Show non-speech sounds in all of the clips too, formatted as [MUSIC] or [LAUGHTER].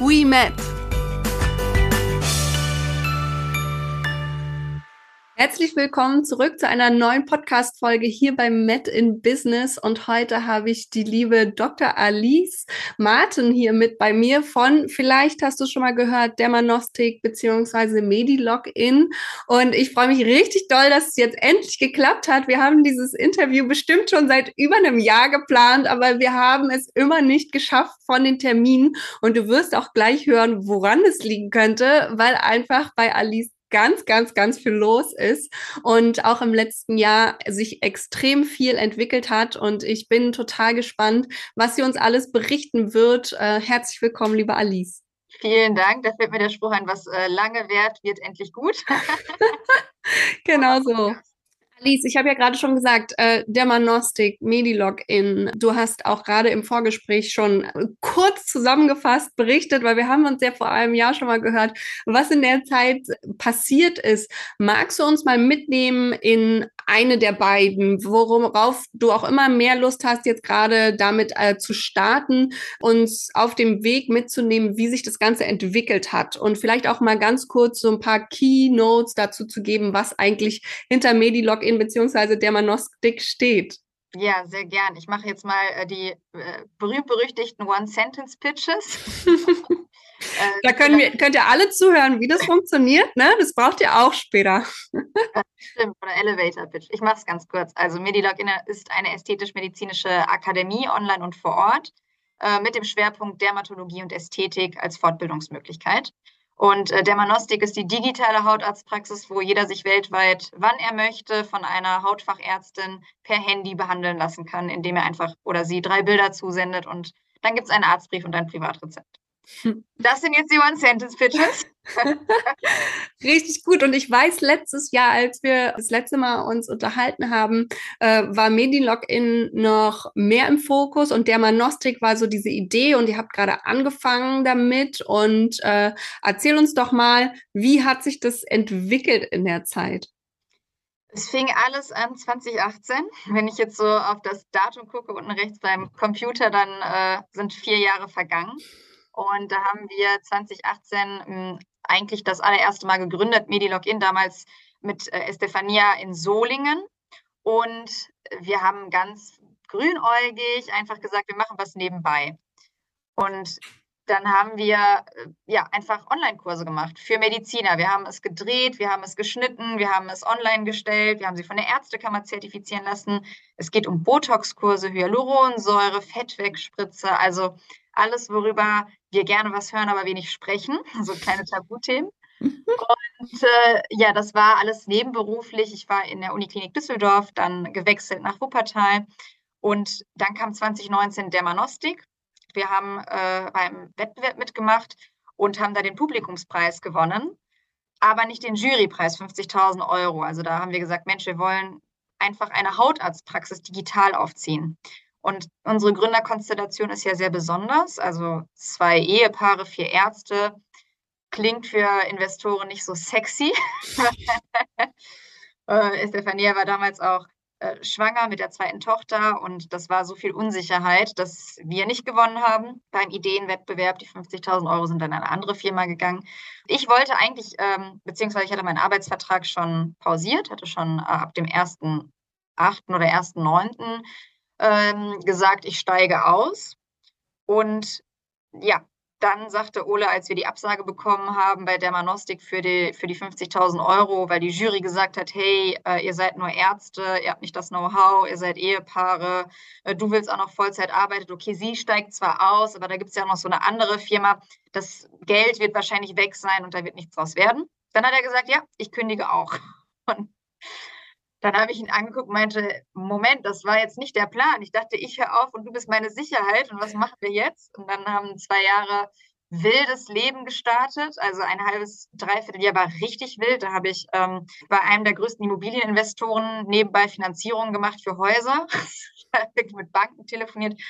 we met. Herzlich willkommen zurück zu einer neuen Podcast-Folge hier beim Met in Business. Und heute habe ich die liebe Dr. Alice Martin hier mit bei mir von, vielleicht hast du schon mal gehört, Dermanostik beziehungsweise Medilogin. Und ich freue mich richtig doll, dass es jetzt endlich geklappt hat. Wir haben dieses Interview bestimmt schon seit über einem Jahr geplant, aber wir haben es immer nicht geschafft von den Terminen. Und du wirst auch gleich hören, woran es liegen könnte, weil einfach bei Alice ganz, ganz, ganz viel los ist und auch im letzten Jahr sich extrem viel entwickelt hat. Und ich bin total gespannt, was sie uns alles berichten wird. Äh, herzlich willkommen, liebe Alice. Vielen Dank. Da fällt mir der Spruch ein, was äh, lange währt, wird endlich gut. [LAUGHS] genau so. [LAUGHS] Alice, ich habe ja gerade schon gesagt, äh, Dermanostik, Medilogin. Du hast auch gerade im Vorgespräch schon kurz zusammengefasst berichtet, weil wir haben uns ja vor einem Jahr schon mal gehört, was in der Zeit passiert ist. Magst du uns mal mitnehmen in eine der beiden, worauf du auch immer mehr Lust hast, jetzt gerade damit äh, zu starten, uns auf dem Weg mitzunehmen, wie sich das Ganze entwickelt hat und vielleicht auch mal ganz kurz so ein paar Keynotes dazu zu geben, was eigentlich hinter Medilogin beziehungsweise Dermanostik steht. Ja, sehr gern. Ich mache jetzt mal äh, die äh, berühmt-berüchtigten One-Sentence-Pitches. [LAUGHS] Äh, da können wir, könnt ihr alle zuhören, wie das [LAUGHS] funktioniert. Ne? Das braucht ihr auch später. Stimmt, oder Elevator Pitch. Ich mache es ganz kurz. Also Medilog ist eine ästhetisch-medizinische Akademie online und vor Ort äh, mit dem Schwerpunkt Dermatologie und Ästhetik als Fortbildungsmöglichkeit. Und äh, Dermanostik ist die digitale Hautarztpraxis, wo jeder sich weltweit, wann er möchte, von einer Hautfachärztin per Handy behandeln lassen kann, indem er einfach oder sie drei Bilder zusendet und dann gibt es einen Arztbrief und ein Privatrezept. Das sind jetzt die One-Sentence-Pitches. [LAUGHS] Richtig gut. Und ich weiß, letztes Jahr, als wir das letzte Mal uns unterhalten haben, äh, war Medilogin noch mehr im Fokus und Dermanostik war so diese Idee und ihr habt gerade angefangen damit. Und äh, erzähl uns doch mal, wie hat sich das entwickelt in der Zeit? Es fing alles an 2018. Wenn ich jetzt so auf das Datum gucke, unten rechts beim Computer, dann äh, sind vier Jahre vergangen. Und da haben wir 2018 hm, eigentlich das allererste Mal gegründet, Medilogin, damals mit äh, Estefania in Solingen. Und wir haben ganz grünäugig einfach gesagt, wir machen was nebenbei. Und dann haben wir äh, ja einfach Online-Kurse gemacht für Mediziner. Wir haben es gedreht, wir haben es geschnitten, wir haben es online gestellt, wir haben sie von der Ärztekammer zertifizieren lassen. Es geht um Botox-Kurse, Hyaluronsäure, Fettwegspritze, also alles, worüber wir gerne was hören, aber wenig sprechen, [LAUGHS] so kleine [LAUGHS] Tabuthemen. [LAUGHS] Und äh, ja, das war alles nebenberuflich. Ich war in der Uniklinik Düsseldorf, dann gewechselt nach Wuppertal und dann kam 2019 Dermanostik. Wir haben äh, beim Wettbewerb mitgemacht und haben da den Publikumspreis gewonnen, aber nicht den Jurypreis, 50.000 Euro. Also da haben wir gesagt, Mensch, wir wollen einfach eine Hautarztpraxis digital aufziehen. Und unsere Gründerkonstellation ist ja sehr besonders. Also zwei Ehepaare, vier Ärzte. Klingt für Investoren nicht so sexy. [LAUGHS] äh, Stefania war damals auch äh, schwanger mit der zweiten Tochter und das war so viel Unsicherheit, dass wir nicht gewonnen haben beim Ideenwettbewerb. Die 50.000 Euro sind dann an eine andere Firma gegangen. Ich wollte eigentlich, ähm, beziehungsweise ich hatte meinen Arbeitsvertrag schon pausiert, hatte schon äh, ab dem 1.8. oder 1.9 ähm, gesagt, ich steige aus. Und ja, dann sagte Ole, als wir die Absage bekommen haben bei Dermanostik für die, für die 50.000 Euro, weil die Jury gesagt hat, hey, äh, ihr seid nur Ärzte, ihr habt nicht das Know-how, ihr seid Ehepaare, äh, du willst auch noch Vollzeit arbeiten. Okay, sie steigt zwar aus, aber da gibt es ja noch so eine andere Firma. Das Geld wird wahrscheinlich weg sein und da wird nichts draus werden. Dann hat er gesagt, ja, ich kündige auch. [LAUGHS] Und dann habe ich ihn angeguckt und meinte, Moment, das war jetzt nicht der Plan. Ich dachte, ich höre auf und du bist meine Sicherheit und was machen wir jetzt? Und dann haben zwei Jahre wildes Leben gestartet. Also ein halbes, dreiviertel Jahr war richtig wild. Da habe ich ähm, bei einem der größten Immobilieninvestoren nebenbei Finanzierungen gemacht für Häuser. [LAUGHS] mit Banken telefoniert.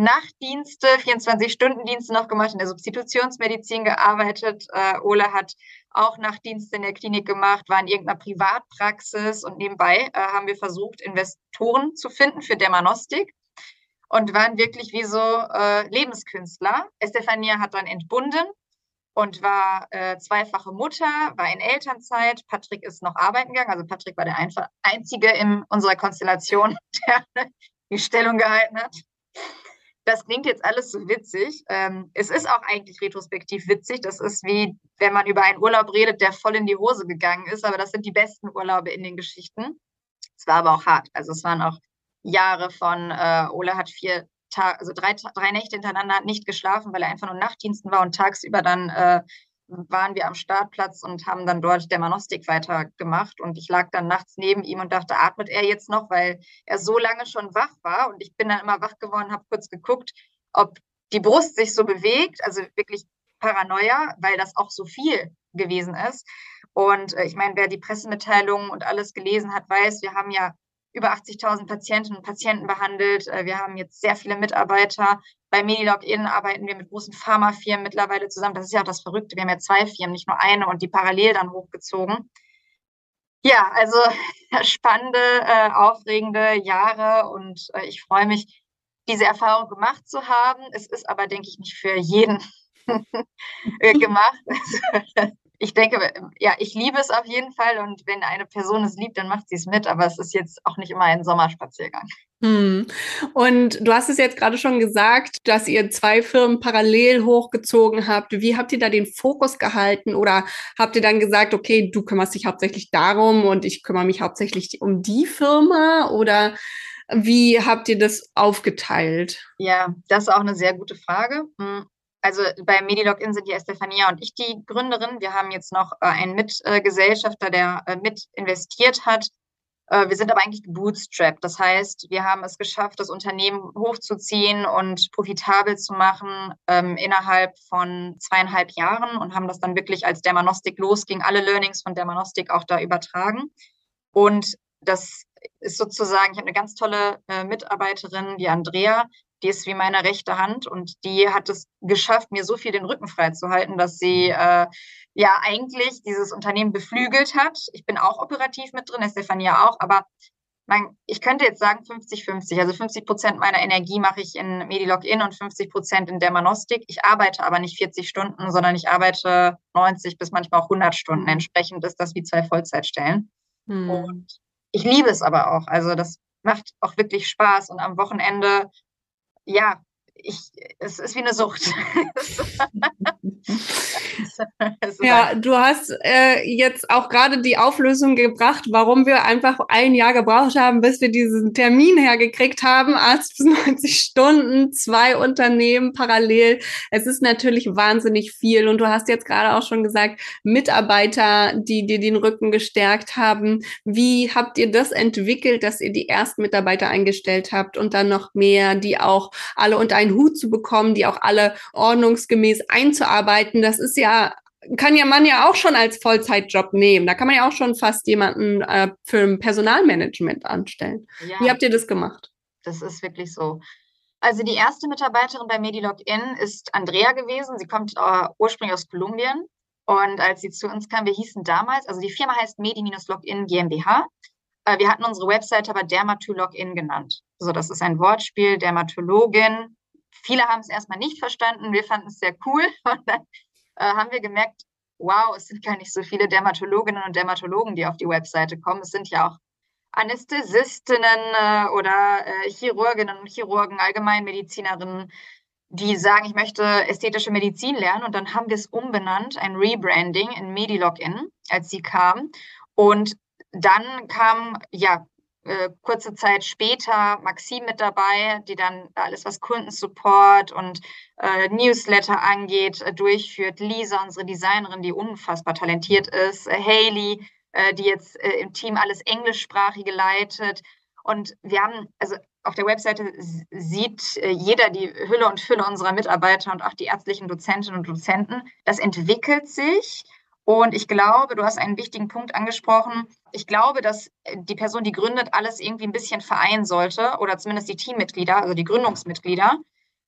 Nachtdienste, 24-Stunden-Dienste noch gemacht, in der Substitutionsmedizin gearbeitet. Äh, Ole hat auch Nachtdienste in der Klinik gemacht, war in irgendeiner Privatpraxis und nebenbei äh, haben wir versucht, Investoren zu finden für Dermanostik und waren wirklich wie so äh, Lebenskünstler. Estefania hat dann entbunden und war äh, zweifache Mutter, war in Elternzeit. Patrick ist noch arbeiten gegangen. Also Patrick war der einfach einzige in unserer Konstellation, [LAUGHS] der die Stellung gehalten hat. Das klingt jetzt alles so witzig. Ähm, es ist auch eigentlich retrospektiv witzig. Das ist wie, wenn man über einen Urlaub redet, der voll in die Hose gegangen ist. Aber das sind die besten Urlaube in den Geschichten. Es war aber auch hart. Also es waren auch Jahre von, äh, Ole hat vier Tage, also drei, drei Nächte hintereinander nicht geschlafen, weil er einfach nur Nachtdiensten war und tagsüber dann äh, waren wir am Startplatz und haben dann dort Dermanostik weitergemacht. Und ich lag dann nachts neben ihm und dachte, atmet er jetzt noch, weil er so lange schon wach war. Und ich bin dann immer wach geworden, habe kurz geguckt, ob die Brust sich so bewegt, also wirklich Paranoia, weil das auch so viel gewesen ist. Und äh, ich meine, wer die Pressemitteilungen und alles gelesen hat, weiß, wir haben ja über 80.000 Patientinnen und Patienten behandelt. Äh, wir haben jetzt sehr viele Mitarbeiter. Bei MediLogin arbeiten wir mit großen Pharmafirmen mittlerweile zusammen. Das ist ja auch das Verrückte. Wir haben ja zwei Firmen, nicht nur eine und die parallel dann hochgezogen. Ja, also [LAUGHS] spannende, äh, aufregende Jahre und äh, ich freue mich, diese Erfahrung gemacht zu haben. Es ist aber, denke ich, nicht für jeden [LAUGHS] gemacht. [LAUGHS] ich denke, ja, ich liebe es auf jeden Fall und wenn eine Person es liebt, dann macht sie es mit, aber es ist jetzt auch nicht immer ein Sommerspaziergang. Hm. Und du hast es jetzt gerade schon gesagt, dass ihr zwei Firmen parallel hochgezogen habt. Wie habt ihr da den Fokus gehalten oder habt ihr dann gesagt, okay, du kümmerst dich hauptsächlich darum und ich kümmere mich hauptsächlich um die Firma oder wie habt ihr das aufgeteilt? Ja, das ist auch eine sehr gute Frage. Also bei MediLogin sind ja Estefania und ich die Gründerin. Wir haben jetzt noch äh, einen Mitgesellschafter, der äh, mit investiert hat. Äh, wir sind aber eigentlich bootstrapped. Das heißt, wir haben es geschafft, das Unternehmen hochzuziehen und profitabel zu machen ähm, innerhalb von zweieinhalb Jahren und haben das dann wirklich als Dermanostik losging, alle Learnings von Dermanostik auch da übertragen. Und das ist sozusagen, ich habe eine ganz tolle äh, Mitarbeiterin, die Andrea, die ist wie meine rechte Hand und die hat es geschafft, mir so viel den Rücken frei zu halten, dass sie äh, ja eigentlich dieses Unternehmen beflügelt hat. Ich bin auch operativ mit drin, Stefania auch, aber mein, ich könnte jetzt sagen 50-50. Also 50 Prozent meiner Energie mache ich in Medilog-In und 50 Prozent in Dermanostik. Ich arbeite aber nicht 40 Stunden, sondern ich arbeite 90 bis manchmal auch 100 Stunden. Entsprechend ist das wie zwei Vollzeitstellen. Hm. Und ich liebe es aber auch. Also das macht auch wirklich Spaß. Und am Wochenende ja, ich, es ist wie eine Sucht. [LAUGHS] [LAUGHS] ja, du hast äh, jetzt auch gerade die Auflösung gebracht, warum wir einfach ein Jahr gebraucht haben, bis wir diesen Termin hergekriegt haben. Arzt bis [LAUGHS] 90 Stunden, zwei Unternehmen parallel. Es ist natürlich wahnsinnig viel. Und du hast jetzt gerade auch schon gesagt, Mitarbeiter, die dir den Rücken gestärkt haben. Wie habt ihr das entwickelt, dass ihr die ersten Mitarbeiter eingestellt habt und dann noch mehr, die auch alle unter einen Hut zu bekommen, die auch alle ordnungsgemäß einzuarbeiten? Das ist ja kann ja man ja auch schon als Vollzeitjob nehmen. Da kann man ja auch schon fast jemanden äh, für ein Personalmanagement anstellen. Ja, Wie habt ihr das gemacht? Das ist wirklich so. Also die erste Mitarbeiterin bei MediLogin ist Andrea gewesen. Sie kommt äh, ursprünglich aus Kolumbien. Und als sie zu uns kam, wir hießen damals, also die Firma heißt Medi-Login GmbH. Äh, wir hatten unsere Webseite aber Dermatologin genannt. Also das ist ein Wortspiel, Dermatologin. Viele haben es erstmal nicht verstanden. Wir fanden es sehr cool. [LAUGHS] Und dann äh, haben wir gemerkt, wow, es sind gar nicht so viele Dermatologinnen und Dermatologen, die auf die Webseite kommen. Es sind ja auch Anästhesistinnen äh, oder äh, Chirurginnen und Chirurgen, Allgemeinmedizinerinnen, die sagen, ich möchte ästhetische Medizin lernen. Und dann haben wir es umbenannt, ein Rebranding in MediLogin, als sie kam. Und dann kam ja äh, kurze Zeit später Maxim mit dabei, die dann alles, was Kundensupport und äh, Newsletter angeht, äh, durchführt. Lisa, unsere Designerin, die unfassbar talentiert ist. Äh, Haley, äh, die jetzt äh, im Team alles Englischsprachige leitet. Und wir haben, also auf der Webseite sieht jeder die Hülle und Fülle unserer Mitarbeiter und auch die ärztlichen Dozentinnen und Dozenten. Das entwickelt sich. Und ich glaube, du hast einen wichtigen Punkt angesprochen. Ich glaube, dass die Person, die gründet, alles irgendwie ein bisschen vereinen sollte oder zumindest die Teammitglieder, also die Gründungsmitglieder,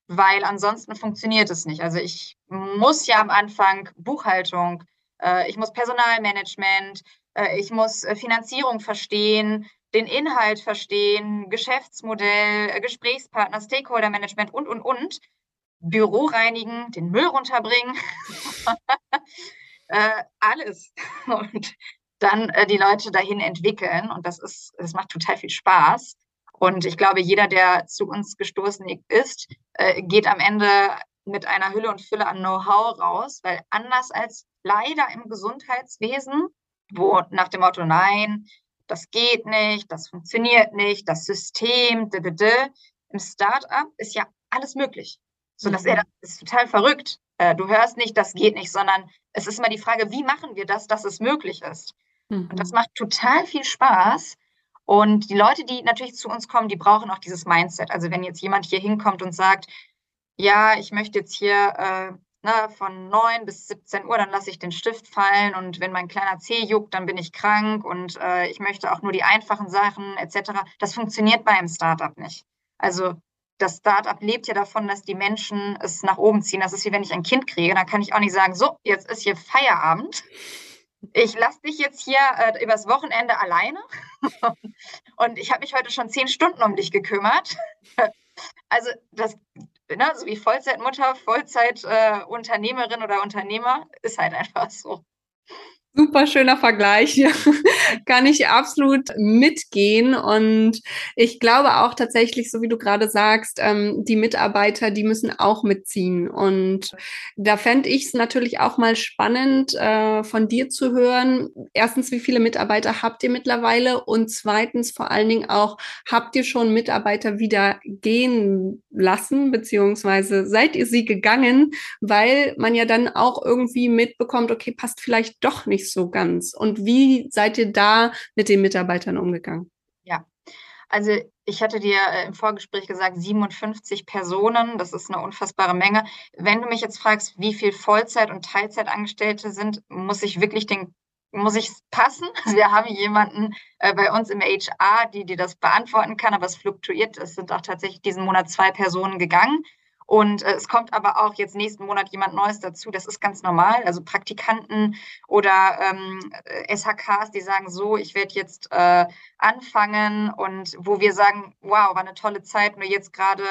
weil ansonsten funktioniert es nicht. Also ich muss ja am Anfang Buchhaltung, äh, ich muss Personalmanagement, äh, ich muss äh, Finanzierung verstehen, den Inhalt verstehen, Geschäftsmodell, äh, Gesprächspartner, Stakeholder-Management und, und, und. Büro reinigen, den Müll runterbringen, [LAUGHS] äh, alles. [LAUGHS] Und dann äh, die Leute dahin entwickeln. Und das ist, das macht total viel Spaß. Und ich glaube, jeder, der zu uns gestoßen ist, äh, geht am Ende mit einer Hülle und Fülle an Know-how raus, weil anders als leider im Gesundheitswesen, wo nach dem Motto, nein, das geht nicht, das funktioniert nicht, das System, d -d -d, im Startup ist ja alles möglich. So, dass er, mhm. das ist total verrückt. Äh, du hörst nicht, das geht nicht, sondern es ist immer die Frage, wie machen wir das, dass es möglich ist? Mhm. Und das macht total viel Spaß. Und die Leute, die natürlich zu uns kommen, die brauchen auch dieses Mindset. Also wenn jetzt jemand hier hinkommt und sagt, ja, ich möchte jetzt hier äh, ne, von 9 bis 17 Uhr, dann lasse ich den Stift fallen und wenn mein kleiner Zeh juckt, dann bin ich krank und äh, ich möchte auch nur die einfachen Sachen etc. Das funktioniert bei einem Startup nicht. Also das Startup lebt ja davon, dass die Menschen es nach oben ziehen. Das ist wie wenn ich ein Kind kriege, dann kann ich auch nicht sagen, so, jetzt ist hier Feierabend. Ich lasse dich jetzt hier äh, übers Wochenende alleine. [LAUGHS] und ich habe mich heute schon zehn Stunden um dich gekümmert. [LAUGHS] also das ne, so wie Vollzeitmutter, Vollzeitunternehmerin äh, oder Unternehmer, ist halt einfach so. Super schöner Vergleich. [LAUGHS] Kann ich absolut mitgehen. Und ich glaube auch tatsächlich, so wie du gerade sagst, ähm, die Mitarbeiter, die müssen auch mitziehen. Und da fände ich es natürlich auch mal spannend, äh, von dir zu hören. Erstens, wie viele Mitarbeiter habt ihr mittlerweile? Und zweitens vor allen Dingen auch, habt ihr schon Mitarbeiter wieder gehen lassen, beziehungsweise seid ihr sie gegangen, weil man ja dann auch irgendwie mitbekommt, okay, passt vielleicht doch nicht nicht so ganz. Und wie seid ihr da mit den Mitarbeitern umgegangen? Ja, also ich hatte dir äh, im Vorgespräch gesagt, 57 Personen, das ist eine unfassbare Menge. Wenn du mich jetzt fragst, wie viel Vollzeit- und Teilzeitangestellte sind, muss ich wirklich den muss ich passen? [LAUGHS] Also wir haben jemanden äh, bei uns im HR, die die das beantworten kann, aber es fluktuiert. Es sind auch tatsächlich diesen Monat zwei Personen gegangen. Und äh, es kommt aber auch jetzt nächsten Monat jemand Neues dazu. Das ist ganz normal. Also Praktikanten oder ähm, SHKs, die sagen so, ich werde jetzt äh, anfangen und wo wir sagen, wow, war eine tolle Zeit, nur jetzt gerade,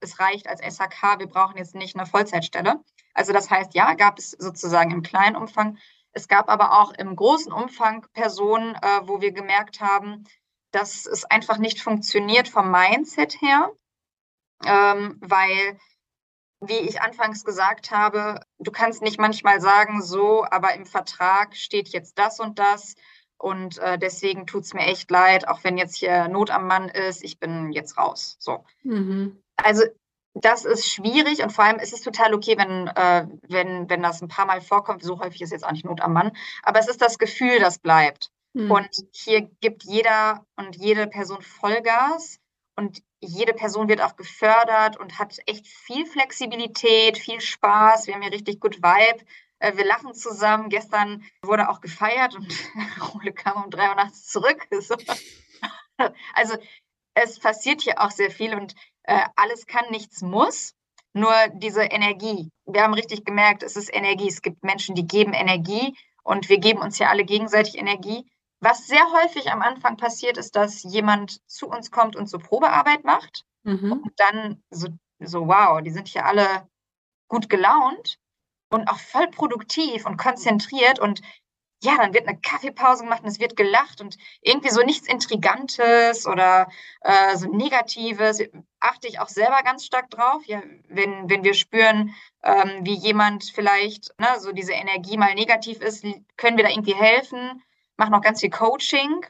es reicht als SHK, wir brauchen jetzt nicht eine Vollzeitstelle. Also das heißt, ja, gab es sozusagen im kleinen Umfang. Es gab aber auch im großen Umfang Personen, äh, wo wir gemerkt haben, dass es einfach nicht funktioniert vom Mindset her, ähm, weil wie ich anfangs gesagt habe, du kannst nicht manchmal sagen, so, aber im Vertrag steht jetzt das und das. Und äh, deswegen tut es mir echt leid, auch wenn jetzt hier Not am Mann ist, ich bin jetzt raus. So. Mhm. Also das ist schwierig und vor allem ist es total okay, wenn, äh, wenn, wenn das ein paar Mal vorkommt. So häufig ist jetzt auch nicht Not am Mann, aber es ist das Gefühl, das bleibt. Mhm. Und hier gibt jeder und jede Person Vollgas und jede Person wird auch gefördert und hat echt viel Flexibilität, viel Spaß. Wir haben hier richtig gut Vibe. Äh, wir lachen zusammen. Gestern wurde auch gefeiert und [LAUGHS] Ole kam um drei Uhr nachts zurück. [LAUGHS] Also es passiert hier auch sehr viel und äh, alles kann, nichts muss. Nur diese Energie. Wir haben richtig gemerkt, es ist Energie. Es gibt Menschen, die geben Energie und wir geben uns ja alle gegenseitig Energie. Was sehr häufig am Anfang passiert, ist, dass jemand zu uns kommt und so Probearbeit macht mhm. und dann so, so, wow, die sind hier alle gut gelaunt und auch voll produktiv und konzentriert und ja, dann wird eine Kaffeepause gemacht und es wird gelacht und irgendwie so nichts Intrigantes oder äh, so Negatives. Achte ich auch selber ganz stark drauf. Ja, wenn, wenn wir spüren, ähm, wie jemand vielleicht ne, so diese Energie mal negativ ist, können wir da irgendwie helfen mache noch ganz viel Coaching.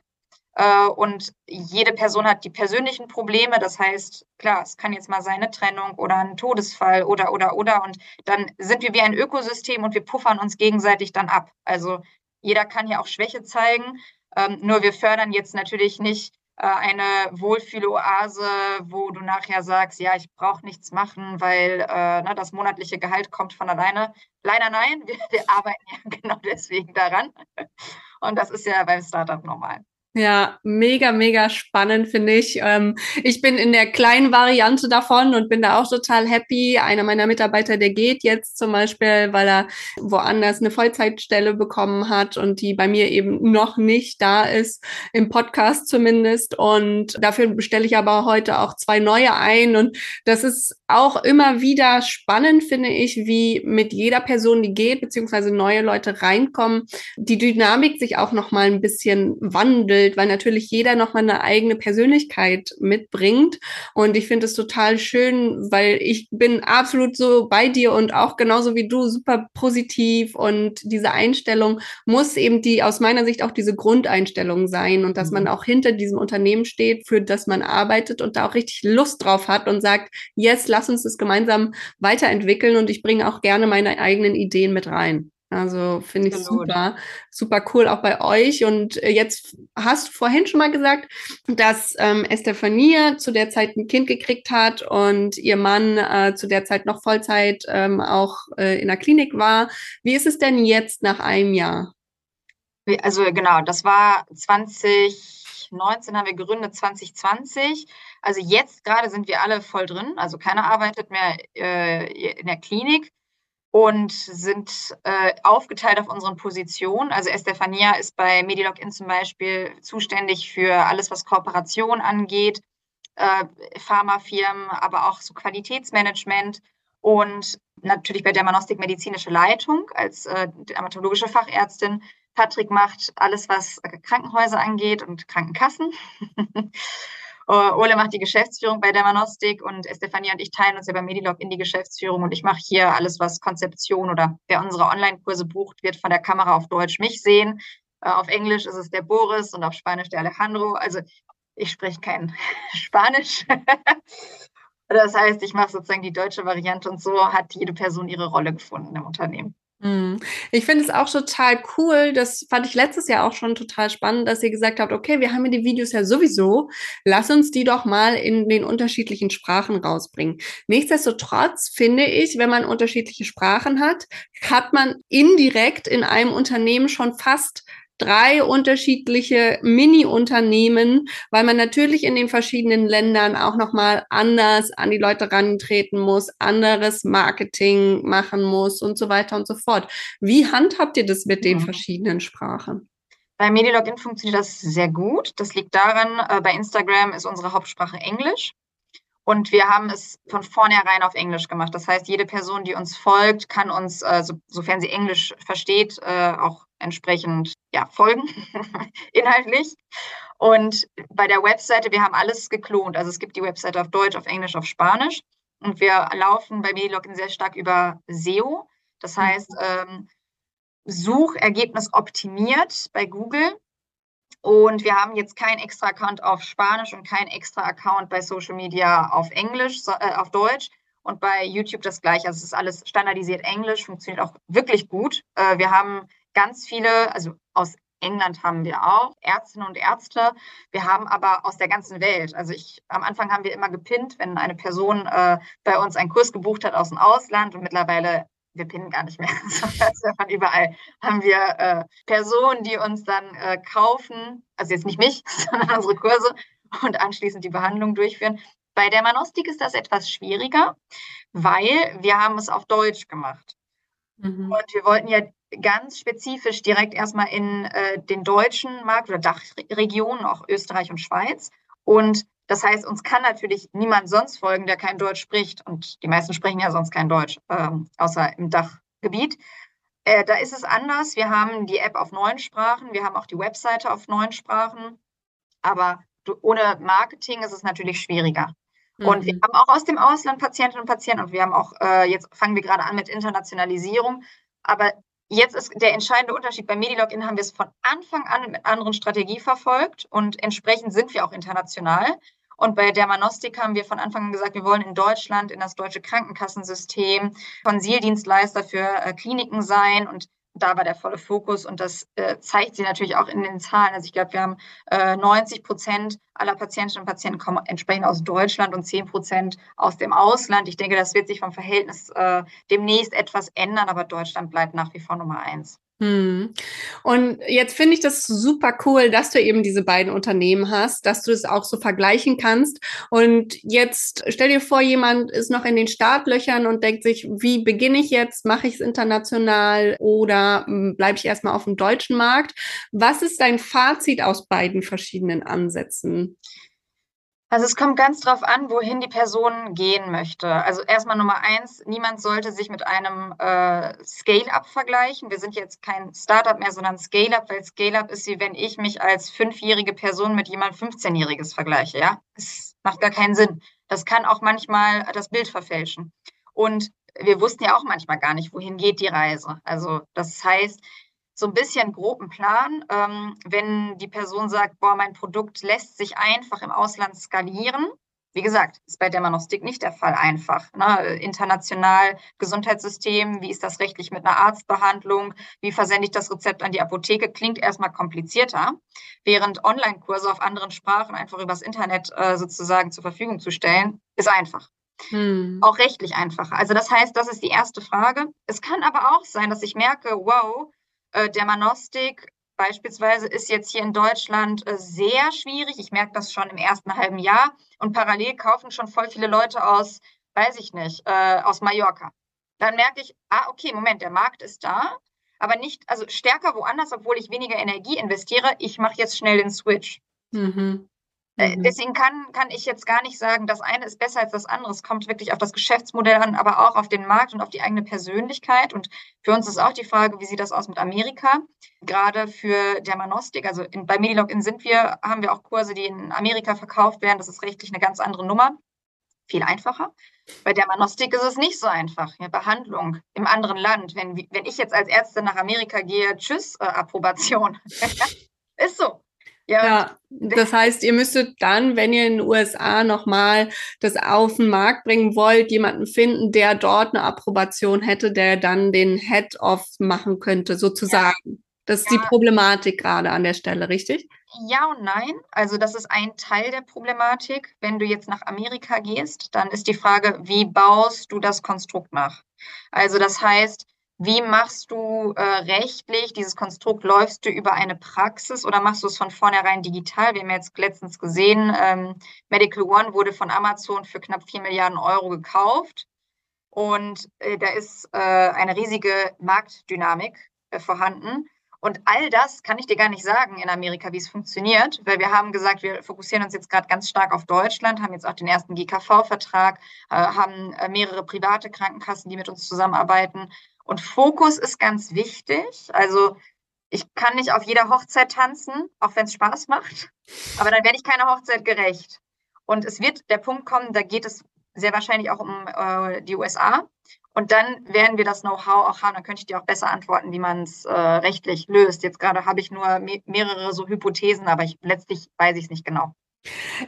Äh, und jede Person hat die persönlichen Probleme. Das heißt, klar, es kann jetzt mal sein eine Trennung oder ein Todesfall oder, oder, oder. Und dann sind wir wie ein Ökosystem und wir puffern uns gegenseitig dann ab. Also jeder kann ja auch Schwäche zeigen. Ähm, nur wir fördern jetzt natürlich nicht eine Wohlfühloase, wo du nachher sagst, ja, ich brauche nichts machen, weil äh, ne, das monatliche Gehalt kommt von alleine. Leider nein, [LAUGHS] wir, wir arbeiten ja [LAUGHS] genau deswegen daran. Und das ist ja beim Startup normal. Ja, mega, mega spannend, finde ich. Ähm, ich bin in der kleinen Variante davon und bin da auch total happy. Einer meiner Mitarbeiter, der geht jetzt zum Beispiel, weil er woanders eine Vollzeitstelle bekommen hat und die bei mir eben noch nicht da ist, im Podcast zumindest. Und dafür bestelle ich aber heute auch zwei neue ein. Und das ist auch immer wieder spannend, finde ich, wie mit jeder Person, die geht, beziehungsweise neue Leute reinkommen, die Dynamik sich auch noch mal ein bisschen wandelt Bild, weil natürlich jeder nochmal eine eigene Persönlichkeit mitbringt. Und ich finde es total schön, weil ich bin absolut so bei dir und auch genauso wie du super positiv und diese Einstellung muss eben die aus meiner Sicht auch diese Grundeinstellung sein und dass man mhm. auch hinter diesem Unternehmen steht, für das man arbeitet und da auch richtig Lust drauf hat und sagt, yes, lass uns das gemeinsam weiterentwickeln und ich bringe auch gerne meine eigenen Ideen mit rein. Also finde ich super, super cool auch bei euch. Und äh, jetzt hast du vorhin schon mal gesagt, dass ähm, Estefania zu der Zeit ein Kind gekriegt hat und ihr Mann äh, zu der Zeit noch Vollzeit ähm, auch äh, in der Klinik war. Wie ist es denn jetzt nach einem Jahr? Also genau, das war 2019 haben wir gegründet, 2020. Also jetzt gerade sind wir alle voll drin. Also keiner arbeitet mehr äh, in der Klinik und sind äh, aufgeteilt auf unseren Positionen. Also Estefania ist bei Medilogin zum Beispiel zuständig für alles, was Kooperation angeht, äh, Pharmafirmen, aber auch so Qualitätsmanagement und natürlich bei Dermanostik medizinische Leitung als äh, dermatologische Fachärztin. Patrick macht alles, was Krankenhäuser angeht und Krankenkassen. [LAUGHS] Uh, Ole macht die Geschäftsführung bei Dermanostik und Stefania und ich teilen uns ja bei Medilog in die Geschäftsführung und ich mache hier alles, was Konzeption oder wer unsere Online-Kurse bucht, wird von der Kamera auf Deutsch mich sehen. Uh, auf Englisch ist es der Boris und auf Spanisch der Alejandro. Also ich spreche kein [LAUGHS] Spanisch. [LAUGHS] das heißt, ich mache sozusagen die deutsche Variante und so hat jede Person ihre Rolle gefunden im Unternehmen. Mhm. Ich finde es auch total cool. Das fand ich letztes Jahr auch schon total spannend, dass ihr gesagt habt, okay, wir haben ja die Videos ja sowieso. Lass uns die doch mal in den unterschiedlichen Sprachen rausbringen. Nichtsdestotrotz finde ich, wenn man unterschiedliche Sprachen hat, hat man indirekt in einem Unternehmen schon fast drei unterschiedliche Mini-Unternehmen, weil man natürlich in den verschiedenen Ländern auch nochmal anders an die Leute rantreten muss, anderes Marketing machen muss und so weiter und so fort. Wie handhabt ihr das mit den mhm. verschiedenen Sprachen? Bei MediLogin funktioniert das sehr gut. Das liegt daran, äh, bei Instagram ist unsere Hauptsprache Englisch. Und wir haben es von vornherein auf Englisch gemacht. Das heißt, jede Person, die uns folgt, kann uns, äh, so, sofern sie Englisch versteht, äh, auch entsprechend ja, folgen, [LAUGHS] inhaltlich. Und bei der Webseite, wir haben alles geklont. Also es gibt die Webseite auf Deutsch, auf Englisch, auf Spanisch. Und wir laufen bei Medilogin sehr stark über SEO. Das heißt, mhm. ähm, Suchergebnis optimiert bei Google. Und wir haben jetzt keinen extra Account auf Spanisch und keinen extra Account bei Social Media auf Englisch, äh, auf Deutsch. Und bei YouTube das gleiche. Also es ist alles standardisiert Englisch, funktioniert auch wirklich gut. Äh, wir haben ganz viele, also aus England haben wir auch Ärztinnen und Ärzte. Wir haben aber aus der ganzen Welt. Also ich, am Anfang haben wir immer gepinnt, wenn eine Person äh, bei uns einen Kurs gebucht hat aus dem Ausland und mittlerweile wir pinnen gar nicht mehr, [LAUGHS] von überall haben wir äh, Personen, die uns dann äh, kaufen, also jetzt nicht mich, [LAUGHS] sondern unsere Kurse und anschließend die Behandlung durchführen. Bei der Manostik ist das etwas schwieriger, weil wir haben es auf Deutsch gemacht. Mhm. Und wir wollten ja ganz spezifisch direkt erstmal in äh, den deutschen Markt oder Dachregionen, auch Österreich und Schweiz. Und das heißt, uns kann natürlich niemand sonst folgen, der kein Deutsch spricht. Und die meisten sprechen ja sonst kein Deutsch, ähm, außer im Dachgebiet. Äh, da ist es anders. Wir haben die App auf neun Sprachen, wir haben auch die Webseite auf neun Sprachen. Aber du, ohne Marketing ist es natürlich schwieriger. Und wir mhm. haben auch aus dem Ausland Patientinnen und Patienten und wir haben auch, äh, jetzt fangen wir gerade an mit Internationalisierung. Aber Jetzt ist der entscheidende Unterschied. Bei Medilogin haben wir es von Anfang an mit anderen Strategie verfolgt und entsprechend sind wir auch international. Und bei Dermanostik haben wir von Anfang an gesagt, wir wollen in Deutschland in das deutsche Krankenkassensystem Konsildienstleister für äh, Kliniken sein. Und da war der volle Fokus und das äh, zeigt sich natürlich auch in den Zahlen. Also ich glaube, wir haben äh, 90 Prozent aller Patientinnen und Patienten kommen entsprechend aus Deutschland und 10 Prozent aus dem Ausland. Ich denke, das wird sich vom Verhältnis äh, demnächst etwas ändern, aber Deutschland bleibt nach wie vor Nummer eins. Hm. Und jetzt finde ich das super cool, dass du eben diese beiden Unternehmen hast, dass du es auch so vergleichen kannst. Und jetzt stell dir vor, jemand ist noch in den Startlöchern und denkt sich, wie beginne ich jetzt? Mache ich es international oder hm, bleibe ich erstmal auf dem deutschen Markt? Was ist dein Fazit aus beiden verschiedenen Ansätzen? Also es kommt ganz drauf an, wohin die Person gehen möchte. Also erstmal Nummer eins, niemand sollte sich mit einem äh, Scale-up vergleichen. Wir sind jetzt kein Startup mehr, sondern Scale-up, weil Scale-up ist wie wenn ich mich als fünfjährige Person mit jemand 15-jähriges vergleiche. Ja, es macht gar keinen Sinn. Das kann auch manchmal das Bild verfälschen. Und wir wussten ja auch manchmal gar nicht, wohin geht die Reise. Also das heißt, so ein bisschen groben Plan. Ähm, wenn die Person sagt, boah, mein Produkt lässt sich einfach im Ausland skalieren, wie gesagt, ist bei Dermanostik nicht der Fall einfach. Ne? International Gesundheitssystem, wie ist das rechtlich mit einer Arztbehandlung, wie versende ich das Rezept an die Apotheke, klingt erstmal komplizierter, während Online-Kurse auf anderen Sprachen einfach übers Internet äh, sozusagen zur Verfügung zu stellen, ist einfach. Hm. Auch rechtlich einfacher. Also das heißt, das ist die erste Frage. Es kann aber auch sein, dass ich merke, wow, äh, Dermanostik beispielsweise ist jetzt hier in Deutschland äh, sehr schwierig. Ich merke das schon im ersten halben Jahr. Und parallel kaufen schon voll viele Leute aus, weiß ich nicht, äh, aus Mallorca. Dann merke ich, ah, okay, Moment, der Markt ist da, aber nicht, also stärker woanders, obwohl ich weniger Energie investiere. Ich mache jetzt schnell den Switch. Mhm. Äh, mhm. Deswegen kann, kann ich jetzt gar nicht sagen, das eine ist besser als das andere. Es kommt wirklich auf das Geschäftsmodell an, aber auch auf den Markt und auf die eigene Persönlichkeit. Und für uns ist auch die Frage, wie sieht das aus mit Amerika? Gerade für Dermanostik, also in, bei Medilogin sind wir, haben wir auch Kurse, die in Amerika verkauft werden. Das ist rechtlich eine ganz andere Nummer. Viel einfacher. Bei Dermanostik ist es nicht so einfach. Ja, Behandlung im anderen Land. Wenn, wenn ich jetzt als Ärztin nach Amerika gehe, tschüss, äh, Approbation. [LAUGHS] ist so. Ja, ja, das heißt, ihr müsstet dann, wenn ihr in den USA nochmal das auf den Markt bringen wollt, jemanden finden, der dort eine Approbation hätte, der dann den Head-Off machen könnte, sozusagen. Ja. Das ist ja. die Problematik gerade an der Stelle, richtig? Ja und nein. Also das ist ein Teil der Problematik. Wenn du jetzt nach Amerika gehst, dann ist die Frage, wie baust du das Konstrukt nach? Also das heißt, wie machst du äh, rechtlich dieses Konstrukt? Läufst du über eine Praxis oder machst du es von vornherein digital? Wir haben jetzt letztens gesehen, ähm, Medical One wurde von Amazon für knapp 4 Milliarden Euro gekauft. Und äh, da ist äh, eine riesige Marktdynamik äh, vorhanden. Und all das kann ich dir gar nicht sagen in Amerika, wie es funktioniert, weil wir haben gesagt, wir fokussieren uns jetzt gerade ganz stark auf Deutschland, haben jetzt auch den ersten GKV-Vertrag, äh, haben äh, mehrere private Krankenkassen, die mit uns zusammenarbeiten und Fokus ist ganz wichtig. Also ich kann nicht auf jeder Hochzeit tanzen, auch wenn es Spaß macht, aber dann werde ich keiner Hochzeit gerecht. Und es wird der Punkt kommen, da geht es sehr wahrscheinlich auch um äh, die USA. Und dann werden wir das Know-how auch haben. Dann könnte ich dir auch besser antworten, wie man es äh, rechtlich löst. Jetzt gerade habe ich nur me mehrere so Hypothesen, aber ich, letztlich weiß ich es nicht genau.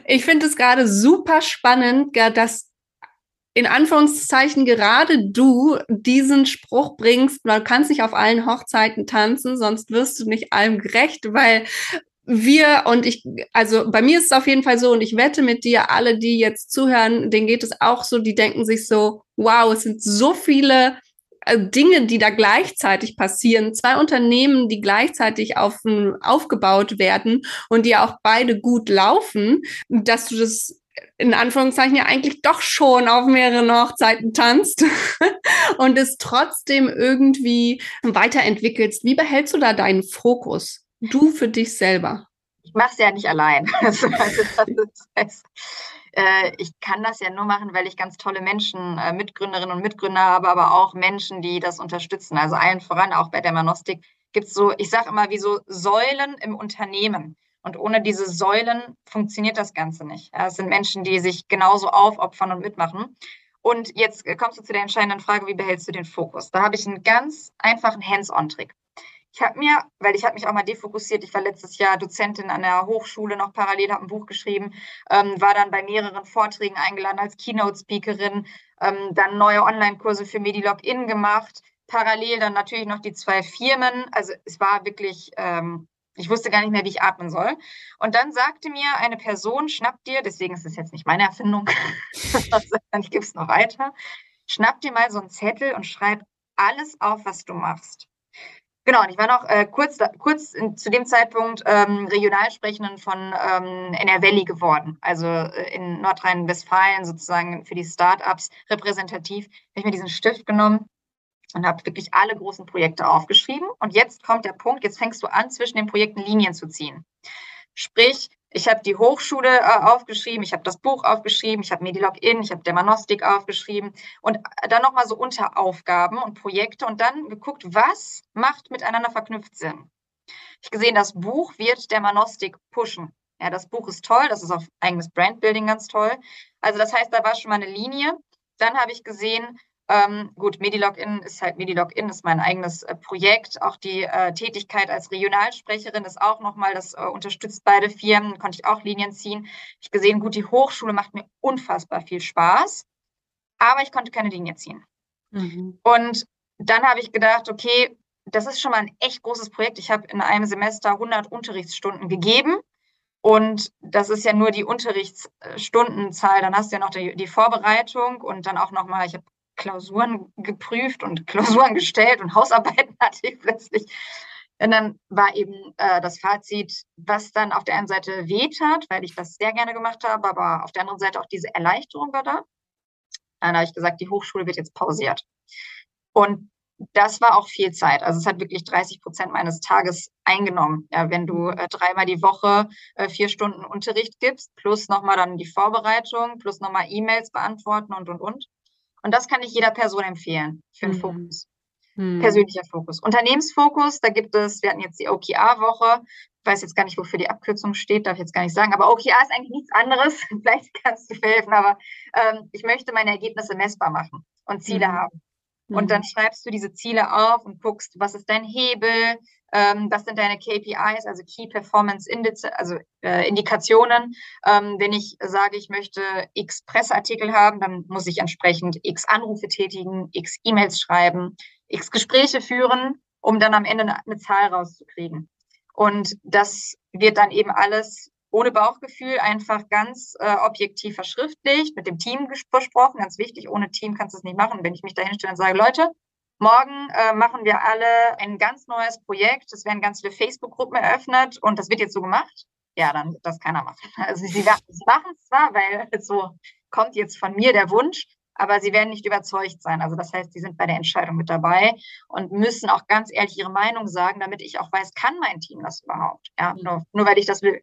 Ich finde es gerade super spannend, dass in Anführungszeichen gerade du diesen Spruch bringst, man kann nicht auf allen Hochzeiten tanzen, sonst wirst du nicht allem gerecht, weil wir und ich, also bei mir ist es auf jeden Fall so und ich wette mit dir, alle, die jetzt zuhören, denen geht es auch so, die denken sich so, wow, es sind so viele äh, Dinge, die da gleichzeitig passieren, zwei Unternehmen, die gleichzeitig auf, aufgebaut werden und die auch beide gut laufen, dass du das in Anführungszeichen ja eigentlich doch schon auf mehreren Hochzeiten tanzt [LAUGHS] und es trotzdem irgendwie weiterentwickelst. Wie behältst du da deinen Fokus? Du für dich selber. Ich mache es ja nicht allein. [LAUGHS] Also, äh, ich kann das ja nur machen, weil ich ganz tolle Menschen, äh, Mitgründerinnen und Mitgründer habe, aber auch Menschen, die das unterstützen. Also allen voran, auch bei der Manostik, gibt es so, ich sage immer, wie so Säulen im Unternehmen. Und ohne diese Säulen funktioniert das Ganze nicht. Es sind Menschen, die sich genauso aufopfern und mitmachen. Und jetzt kommst du zu der entscheidenden Frage, wie behältst du den Fokus? Da habe ich einen ganz einfachen Hands-on-Trick. Ich habe mir, weil ich habe mich auch mal defokussiert, ich war letztes Jahr Dozentin an der Hochschule noch parallel, habe ein Buch geschrieben, ähm, war dann bei mehreren Vorträgen eingeladen als Keynote-Speakerin, ähm, dann neue Online-Kurse für Medilog-In gemacht, parallel dann natürlich noch die zwei Firmen. Also es war wirklich, ähm, ich wusste gar nicht mehr, wie ich atmen soll. Und dann sagte mir eine Person, schnapp dir, deswegen ist es jetzt nicht meine Erfindung, [LAUGHS] dann gebe es noch weiter, schnapp dir mal so einen Zettel und schreib alles auf, was du machst. Genau, und ich war noch äh, kurz, kurz in, zu dem Zeitpunkt ähm, Regionalsprecherin von ähm, Valley geworden, also äh, in Nordrhein-Westfalen sozusagen für die Startups repräsentativ. Habe ich mir diesen Stift genommen und habe wirklich alle großen Projekte aufgeschrieben. Und jetzt kommt der Punkt, jetzt fängst du an, zwischen den Projekten Linien zu ziehen. Sprich, ich habe die Hochschule äh, aufgeschrieben, ich habe das Buch aufgeschrieben, ich habe Medilog-In, ich habe Dermanostik aufgeschrieben und dann nochmal so Unteraufgaben und Projekte und dann geguckt, was macht miteinander verknüpft Sinn. Ich gesehen, das Buch wird Dermanostik pushen. Ja, das Buch ist toll, das ist auf eigenes Brandbuilding ganz toll. Also das heißt, da war schon mal eine Linie. Dann habe ich gesehen, ähm, gut, Medilogin ist halt Medilogin, ist mein eigenes äh, Projekt. Auch die äh, Tätigkeit als Regionalsprecherin ist auch nochmal, das äh, unterstützt beide Firmen, konnte ich auch Linien ziehen. Ich gesehen, gut, die Hochschule macht mir unfassbar viel Spaß, aber ich konnte keine Linie ziehen. Mhm. Und dann habe ich gedacht, okay, das ist schon mal ein echt großes Projekt. Ich habe in einem Semester 100 Unterrichtsstunden gegeben. Und das ist ja nur die Unterrichtsstundenzahl. Dann hast du ja noch die, die Vorbereitung und dann auch nochmal, ich habe Klausuren geprüft und [LAUGHS] Klausuren gestellt und Hausarbeiten [LAUGHS] hatte ich plötzlich. Und dann war eben äh, das Fazit, was dann auf der einen Seite wehtat, weil ich das sehr gerne gemacht habe, aber auf der anderen Seite auch diese Erleichterung war da. Dann habe ich gesagt, die Hochschule wird jetzt pausiert. Und das war auch viel Zeit. Also es hat wirklich 30 Prozent meines Tages eingenommen. Ja, wenn du äh, dreimal die Woche äh, vier Stunden Unterricht gibst, plus nochmal dann die Vorbereitung, plus nochmal E-Mails beantworten und, und, und. Und das kann ich jeder Person empfehlen für einen mhm. Fokus. Mhm. Persönlicher Fokus. Unternehmensfokus, da gibt es, wir hatten jetzt die OKR-Woche, ich weiß jetzt gar nicht, wofür die Abkürzung steht, darf ich jetzt gar nicht sagen, aber OKR ist eigentlich nichts anderes. [LAUGHS] Vielleicht kannst du helfen, aber ähm, ich möchte meine Ergebnisse messbar machen und Ziele mhm. haben. Und dann mhm. schreibst du diese Ziele auf und guckst, was ist dein Hebel, ähm, was sind deine KPIs, also Key Performance Indice, also äh, Indikationen. Ähm, wenn ich sage, ich möchte x Presseartikel haben, dann muss ich entsprechend x Anrufe tätigen, x E-Mails schreiben, x Gespräche führen, um dann am Ende eine, eine Zahl rauszukriegen. Und das wird dann eben alles ohne Bauchgefühl einfach ganz äh, objektiv verschriftlicht, mit dem Team besprochen, ganz wichtig, ohne Team kannst du es nicht machen. Wenn ich mich da hinstelle und sage, Leute, Morgen äh, machen wir alle ein ganz neues Projekt. Es werden ganz viele Facebook-Gruppen eröffnet und das wird jetzt so gemacht. Ja, dann wird das keiner machen. [LAUGHS] Also sie, sie machen es zwar, weil [LAUGHS] so kommt jetzt von mir der Wunsch, aber sie werden nicht überzeugt sein. Also das heißt, sie sind bei der Entscheidung mit dabei und müssen auch ganz ehrlich ihre Meinung sagen, damit ich auch weiß, kann mein Team das überhaupt? Ja, nur, nur weil ich das will.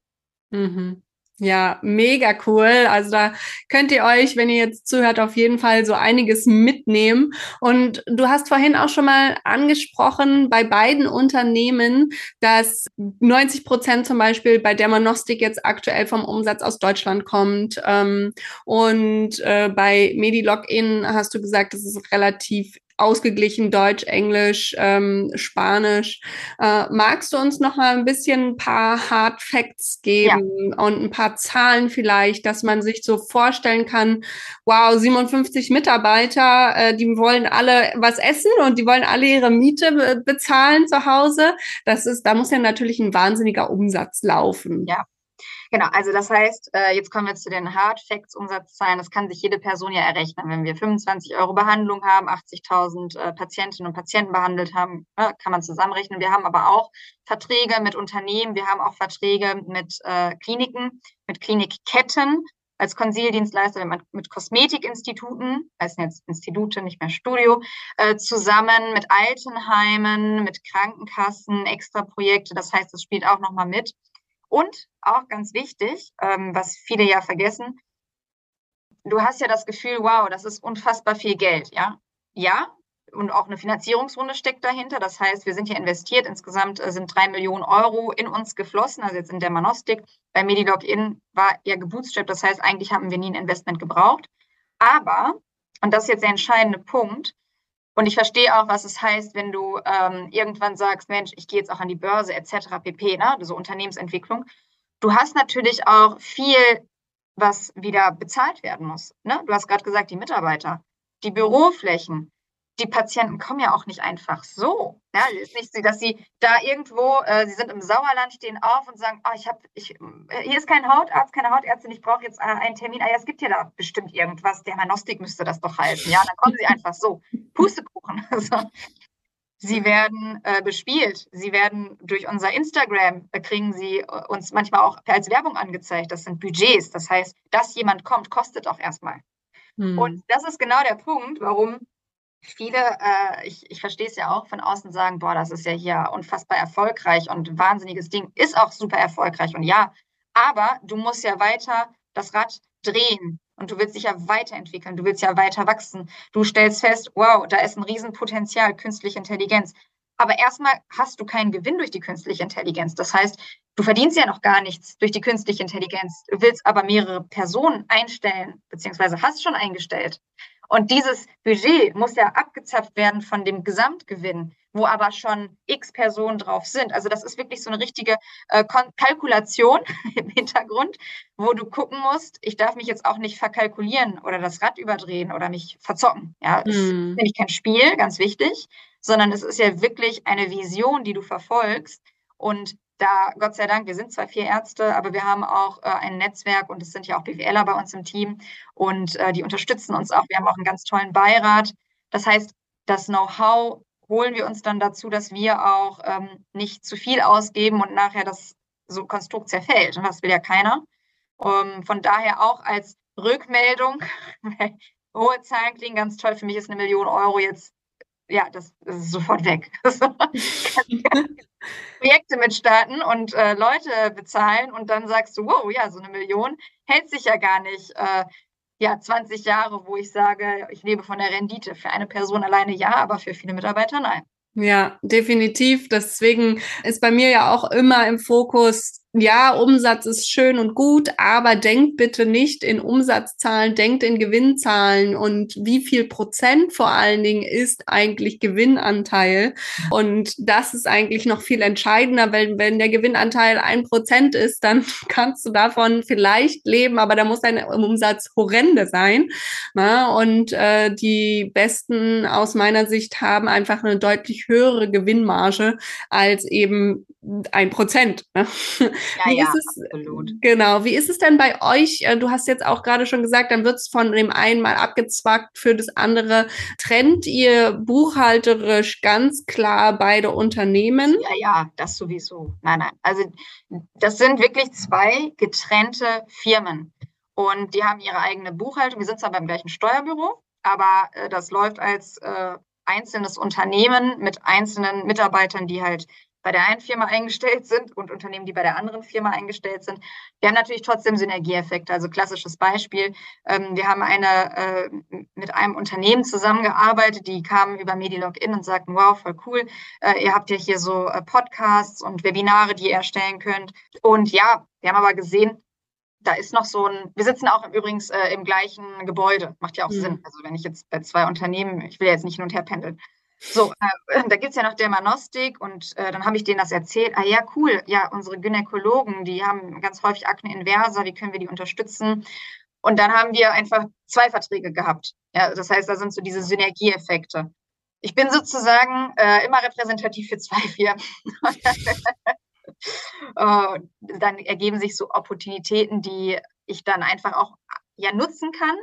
Mhm. Ja, mega cool. Also da könnt ihr euch, wenn ihr jetzt zuhört, auf jeden Fall so einiges mitnehmen. Und du hast vorhin auch schon mal angesprochen, bei beiden Unternehmen, dass 90 Prozent zum Beispiel bei Dermanostik jetzt aktuell vom Umsatz aus Deutschland kommt. Ähm, und äh, bei Medilogin hast du gesagt, das ist relativ ausgeglichen Deutsch, Englisch, ähm, Spanisch. Äh, magst du uns noch mal ein bisschen ein paar Hard Facts geben ja. und ein paar Zahlen vielleicht, dass man sich so vorstellen kann, wow, 57 Mitarbeiter, äh, die wollen alle was essen und die wollen alle ihre Miete be bezahlen zu Hause. Das ist, da muss ja natürlich ein wahnsinniger Umsatz laufen. Ja. Genau, also das heißt, äh, jetzt kommen wir zu den Hard Facts Umsatzzahlen. Das kann sich jede Person ja errechnen. Wenn wir 25 Euro Behandlung haben, 80.000 äh, Patientinnen und Patienten behandelt haben, ne, kann man zusammenrechnen. Wir haben aber auch Verträge mit Unternehmen, wir haben auch Verträge mit äh, Kliniken, mit Klinikketten als Konsildienstleister mit Kosmetikinstituten, heißen jetzt Institute, nicht mehr Studio, äh, zusammen mit Altenheimen, mit Krankenkassen, extra Projekte. Das heißt, das spielt auch nochmal mit. Und auch ganz wichtig, ähm, was viele ja vergessen, du hast ja das Gefühl, wow, das ist unfassbar viel Geld, ja? Ja, und auch eine Finanzierungsrunde steckt dahinter. Das heißt, wir sind hier investiert. Insgesamt äh, sind drei Millionen Euro in uns geflossen, also jetzt in der Manostik. Bei Medilog-In war ja gebootstrapped. Das heißt, eigentlich haben wir nie ein Investment gebraucht. Aber, und das ist jetzt der entscheidende Punkt, und ich verstehe auch, was es heißt, wenn du ähm, irgendwann sagst, Mensch, ich gehe jetzt auch an die Börse etc. pp, ne? so Unternehmensentwicklung. Du hast natürlich auch viel, was wieder bezahlt werden muss. Ne? Du hast gerade gesagt, die Mitarbeiter, die Büroflächen, die Patienten kommen ja auch nicht einfach so. Ja, es ist nicht so, dass sie da irgendwo, äh, sie sind im Sauerland, stehen auf und sagen, oh, ich habe, ich, äh, hier ist kein Hautarzt, keine Hautärztin, ich brauche jetzt äh, einen Termin. Ah ja, es gibt ja da bestimmt irgendwas, Dermanostik müsste das doch heißen. Ja, dann kommen sie einfach so. Pustekuchen. [LAUGHS] Also, sie werden äh, bespielt. Sie werden durch unser Instagram, äh, kriegen sie äh, uns manchmal auch als Werbung angezeigt. Das sind Budgets. Das heißt, dass jemand kommt, kostet auch erstmal. Hm. Und das ist genau der Punkt, warum viele, äh, ich, ich verstehe es ja auch, von außen sagen, boah, das ist ja hier unfassbar erfolgreich und wahnsinniges Ding, ist auch super erfolgreich und ja, aber du musst ja weiter das Rad drehen und du willst dich ja weiterentwickeln, du willst ja weiter wachsen. Du stellst fest, wow, da ist ein Riesenpotenzial, künstliche Intelligenz. Aber erstmal hast du keinen Gewinn durch die künstliche Intelligenz. Das heißt, du verdienst ja noch gar nichts durch die künstliche Intelligenz, du willst aber mehrere Personen einstellen, beziehungsweise hast schon eingestellt. Und dieses Budget muss ja abgezapft werden von dem Gesamtgewinn, wo aber schon x Personen drauf sind. Also das ist wirklich so eine richtige äh, Kalkulation [LAUGHS] im Hintergrund, wo du gucken musst, ich darf mich jetzt auch nicht verkalkulieren oder das Rad überdrehen oder mich verzocken. Ja, ist hm. nämlich kein Spiel, ganz wichtig, sondern es ist ja wirklich eine Vision, die du verfolgst. Und da, Gott sei Dank, wir sind zwar vier Ärzte, aber wir haben auch äh, ein Netzwerk und es sind ja auch BWLer bei uns im Team und äh, die unterstützen uns auch. Wir haben auch einen ganz tollen Beirat. Das heißt, das Know-how holen wir uns dann dazu, dass wir auch ähm, nicht zu viel ausgeben und nachher das so Konstrukt zerfällt. Und das will ja keiner. Um, ähm, von daher auch als Rückmeldung, [LAUGHS] hohe Zahlen klingen ganz toll. Für mich ist eine Million Euro jetzt ja, das, das ist sofort weg. [LAUGHS] [LAUGHS] Projekte mitstarten und äh, Leute bezahlen und dann sagst du, wow, ja, so eine Million hält sich ja gar nicht. Äh, ja, 20 Jahre, wo ich sage, ich lebe von der Rendite. Für eine Person alleine ja, aber für viele Mitarbeiter nein. Ja, definitiv. Deswegen ist bei mir ja auch immer im Fokus, ja, Umsatz ist schön und gut, aber denkt bitte nicht in Umsatzzahlen, denkt in Gewinnzahlen und wie viel Prozent vor allen Dingen ist eigentlich Gewinnanteil. Und das ist eigentlich noch viel entscheidender, weil wenn der Gewinnanteil ein Prozent ist, dann [LAUGHS] kannst du davon vielleicht leben, aber da muss dein Umsatz horrende sein. Na? Und äh, die Besten aus meiner Sicht haben einfach eine deutlich höhere Gewinnmarge als eben ein Prozent. Ja, ja, es, absolut. Genau. Wie ist es denn bei euch? Äh, du hast jetzt auch gerade schon gesagt, dann wird es von dem einen mal abgezwackt für das andere. Trennt ihr buchhalterisch ganz klar beide Unternehmen? Ja, ja, das sowieso. Nein, nein. Also das sind wirklich zwei getrennte Firmen. Und die haben ihre eigene Buchhaltung. Wir sind zwar beim gleichen Steuerbüro, aber äh, das läuft als äh, einzelnes Unternehmen mit einzelnen Mitarbeitern, die halt bei der einen Firma eingestellt sind und Unternehmen, die bei der anderen Firma eingestellt sind. Wir haben natürlich trotzdem Synergieeffekte. Also klassisches Beispiel. Ähm, wir haben eine, äh, mit einem Unternehmen zusammengearbeitet, die kamen über Medilogin und sagten, wow, voll cool. Äh, ihr habt ja hier so äh, Podcasts und Webinare, die ihr erstellen könnt. Und ja, wir haben aber gesehen, da ist noch so ein, wir sitzen auch übrigens äh, im gleichen Gebäude, macht ja auch mhm. Sinn. Also wenn ich jetzt bei zwei Unternehmen, ich will ja jetzt nicht hin und her pendeln, so, äh, da gibt es ja noch Dermanostik und äh, dann habe ich denen das erzählt. Ah ja, cool, ja, unsere Gynäkologen, die haben ganz häufig Akne inversa, wie können wir die unterstützen? Und dann haben wir einfach zwei Verträge gehabt. Ja, das heißt, da sind so diese Synergieeffekte. Ich bin sozusagen äh, immer repräsentativ für zwei Firmen. [LAUGHS] dann ergeben sich so Opportunitäten, die ich dann einfach auch ja nutzen kann.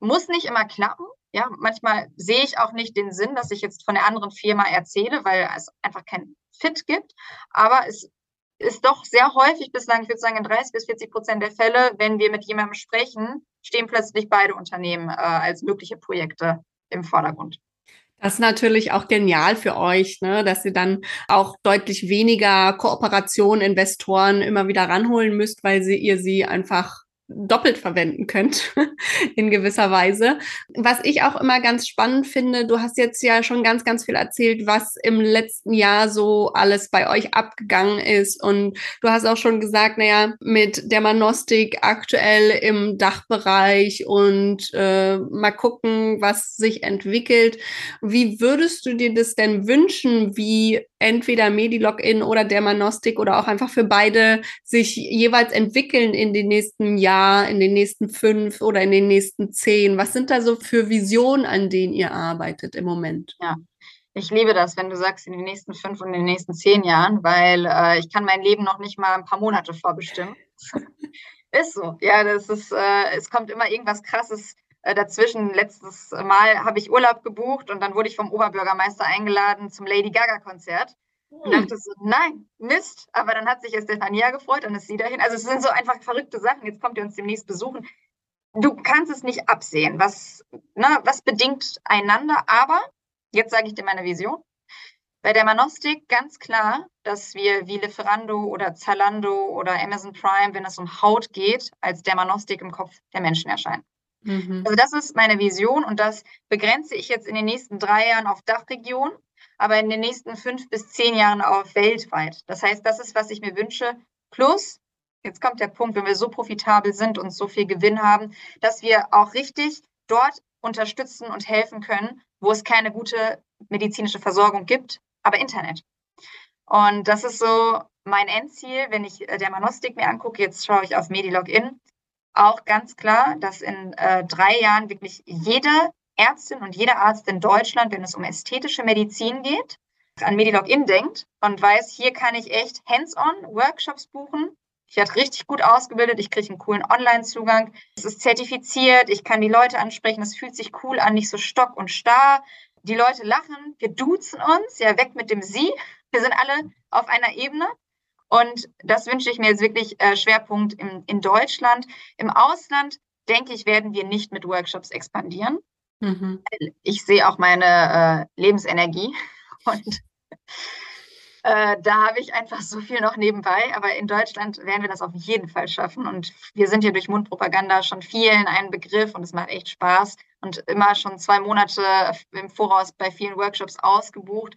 Muss nicht immer klappen, ja, manchmal sehe ich auch nicht den Sinn, dass ich jetzt von der anderen Firma erzähle, weil es einfach kein Fit gibt. Aber es ist doch sehr häufig bislang, ich würde sagen in 30 bis 40 Prozent der Fälle, wenn wir mit jemandem sprechen, stehen plötzlich beide Unternehmen äh, als mögliche Projekte im Vordergrund. Das ist natürlich auch genial für euch, ne, dass ihr dann auch deutlich weniger Kooperation, Investoren immer wieder ranholen müsst, weil sie, ihr sie einfach doppelt verwenden könnt [LAUGHS] in gewisser Weise. Was ich auch immer ganz spannend finde, du hast jetzt ja schon ganz, ganz viel erzählt, was im letzten Jahr so alles bei euch abgegangen ist. Und du hast auch schon gesagt, naja, mit der Manostik aktuell im Dachbereich und äh, mal gucken, was sich entwickelt. Wie würdest du dir das denn wünschen, wie entweder Medilogin oder Dermanostik oder auch einfach für beide sich jeweils entwickeln in den nächsten Jahren? Jahr, in den nächsten fünf oder in den nächsten zehn? Was sind da so für Visionen, an denen ihr arbeitet im Moment? Ja, ich liebe das, wenn du sagst, in den nächsten fünf und in den nächsten zehn Jahren, weil äh, ich kann mein Leben noch nicht mal ein paar Monate vorbestimmen. [LAUGHS] ist so. Ja, das ist, äh, es kommt immer irgendwas Krasses äh, dazwischen. Letztes Mal habe ich Urlaub gebucht und dann wurde ich vom Oberbürgermeister eingeladen zum Lady Gaga-Konzert. Und dachte so, nein, Mist. Aber dann hat sich Stefania gefreut, dann ist sie dahin. Also es sind so einfach verrückte Sachen. Jetzt kommt ihr uns demnächst besuchen. Du kannst es nicht absehen, was, ne, was bedingt einander, aber Jetzt sage ich dir meine Vision. Bei der Manostik ganz klar, dass wir wie Lieferando oder Zalando oder Amazon Prime, wenn es um Haut geht, als der Manostik im Kopf der Menschen erscheinen. Mhm. Also das ist meine Vision und das begrenze ich jetzt in den nächsten drei Jahren auf Dachregion, aber in den nächsten fünf bis zehn Jahren auf weltweit. Das heißt, das ist, was ich mir wünsche. Plus, jetzt kommt der Punkt, wenn wir so profitabel sind und so viel Gewinn haben, dass wir auch richtig dort unterstützen und helfen können, wo es keine gute medizinische Versorgung gibt, aber Internet. Und das ist so mein Endziel, wenn ich äh, der Manostik mir angucke. Jetzt schaue ich auf Medilogin. Auch ganz klar, dass in äh, drei Jahren wirklich jede Ärztin und jeder Arzt in Deutschland, wenn es um ästhetische Medizin geht, an Medilogin denkt und weiß, hier kann ich echt hands-on Workshops buchen, ich werde richtig gut ausgebildet, ich kriege einen coolen Online-Zugang. Es ist zertifiziert, ich kann die Leute ansprechen, es fühlt sich cool an, nicht so stock und starr. Die Leute lachen, wir duzen uns, ja, weg mit dem Sie. Wir sind alle auf einer Ebene. Und das wünsche ich mir jetzt wirklich äh, Schwerpunkt in, in Deutschland. Im Ausland, denke ich, werden wir nicht mit Workshops expandieren. Mhm. Ich sehe auch meine äh, Lebensenergie [LAUGHS] und äh, da habe ich einfach so viel noch nebenbei. Aber in Deutschland werden wir das auf jeden Fall schaffen. Und wir sind ja durch Mundpropaganda schon vielen ein Begriff und es macht echt Spaß. Und immer schon zwei Monate im Voraus bei vielen Workshops ausgebucht.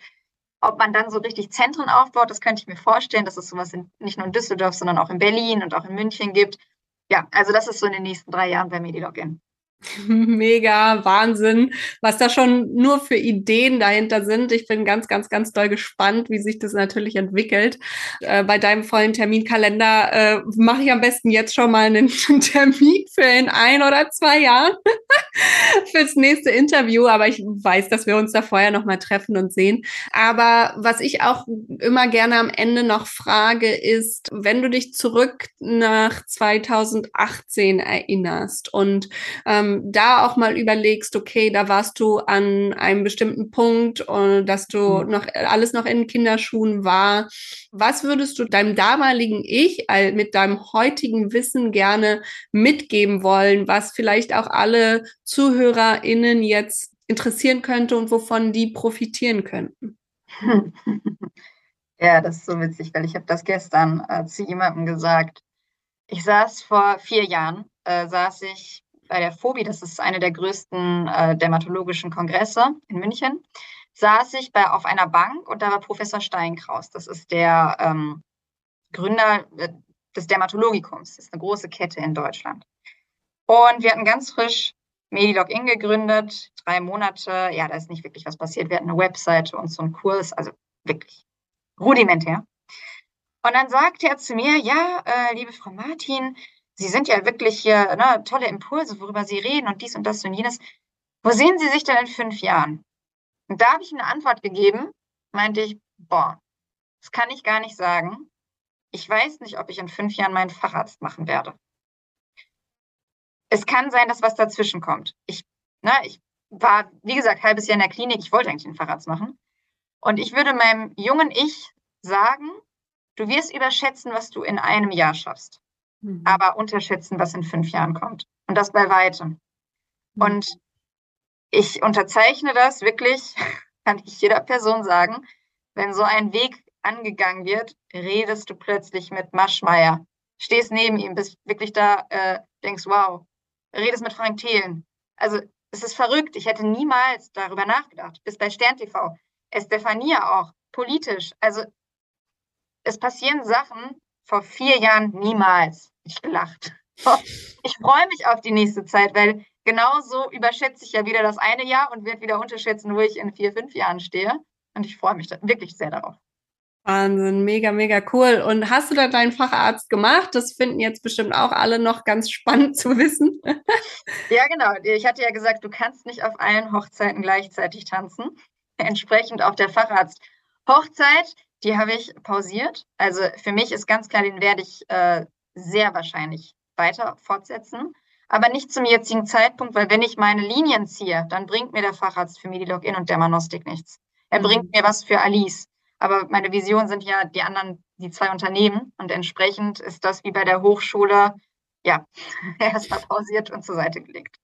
Ob man dann so richtig Zentren aufbaut, das könnte ich mir vorstellen, dass es sowas in, nicht nur in Düsseldorf, sondern auch in Berlin und auch in München gibt. Ja, also das ist so in den nächsten drei Jahren bei Medilogin. [LAUGHS] Mega Wahnsinn, was da schon nur für Ideen dahinter sind. Ich bin ganz, ganz, ganz doll gespannt, wie sich das natürlich entwickelt. Äh, bei deinem vollen Terminkalender äh, mache ich am besten jetzt schon mal einen [LAUGHS] Termin für in ein oder zwei Jahren [LAUGHS] fürs nächste Interview. Aber ich weiß, dass wir uns da vorher noch mal treffen und sehen. Aber was ich auch immer gerne am Ende noch frage, ist, wenn du dich zurück nach 2018 erinnerst und ähm, da auch mal überlegst, okay, da warst du an einem bestimmten Punkt und dass du mhm. noch alles noch in Kinderschuhen war. Was würdest du deinem damaligen Ich mit deinem heutigen Wissen gerne mitgeben wollen, was vielleicht auch alle ZuhörerInnen jetzt interessieren könnte und wovon die profitieren könnten? [LAUGHS] Ja, das ist so witzig, weil ich habe das gestern äh, zu jemandem gesagt. Ich saß vor vier Jahren, äh, saß ich bei der FOBI, das ist eine der größten äh, dermatologischen Kongresse in München, saß ich bei, auf einer Bank und da war Professor Steinkraus. Das ist der ähm, Gründer äh, des Dermatologikums. Das ist eine große Kette in Deutschland. Und wir hatten ganz frisch Medilogin gegründet, drei Monate. Ja, da ist nicht wirklich was passiert. Wir hatten eine Webseite und so einen Kurs, also wirklich rudimentär. Und dann sagte er zu mir, ja, äh, liebe Frau Martin, Sie sind ja wirklich hier ne, tolle Impulse, worüber Sie reden und dies und das und jenes. Wo sehen Sie sich denn in fünf Jahren? Und da habe ich eine Antwort gegeben, meinte ich, boah, das kann ich gar nicht sagen. Ich weiß nicht, ob ich in fünf Jahren meinen Facharzt machen werde. Es kann sein, dass was dazwischen kommt. Ich, ne, ich war, wie gesagt, halbes Jahr in der Klinik. Ich wollte eigentlich einen Facharzt machen. Und ich würde meinem jungen Ich sagen, du wirst überschätzen, was du in einem Jahr schaffst mhm. aber unterschätzen, was in fünf Jahren kommt. Und das bei weitem. Mhm. Und ich unterzeichne das wirklich, [LAUGHS] kann ich jeder Person sagen, wenn so ein Weg angegangen wird, redest du plötzlich mit Maschmeyer, stehst neben ihm, bist wirklich da, äh, denkst, wow, redest mit Frank Thelen. Also es ist verrückt, ich hätte niemals darüber nachgedacht. Bis bei Stern TV, Estefania auch, politisch. Also es passieren Sachen vor vier Jahren niemals ich gelacht. Ich freue mich auf die nächste Zeit, weil genauso überschätze ich ja wieder das eine Jahr und werde wieder unterschätzen, wo ich in vier, fünf Jahren stehe. Und ich freue mich wirklich sehr darauf. Wahnsinn, mega, mega cool. Und hast du da deinen Facharzt gemacht? Das finden jetzt bestimmt auch alle noch ganz spannend zu wissen. [LAUGHS] Ja, genau. Ich hatte ja gesagt, du kannst nicht auf allen Hochzeiten gleichzeitig tanzen. Entsprechend auch der Facharzt. Hochzeit, die habe ich pausiert. Also für mich ist ganz klar, den werde ich äh, sehr wahrscheinlich weiter fortsetzen. Aber nicht zum jetzigen Zeitpunkt, weil wenn ich meine Linien ziehe, dann bringt mir der Facharzt für MediLogin und Dermanostik nichts. Er mhm. bringt mir was für Alice. Aber meine Vision sind ja die anderen, die zwei Unternehmen. Und entsprechend ist das wie bei der Hochschule, ja, [LAUGHS] erstmal pausiert und zur Seite gelegt.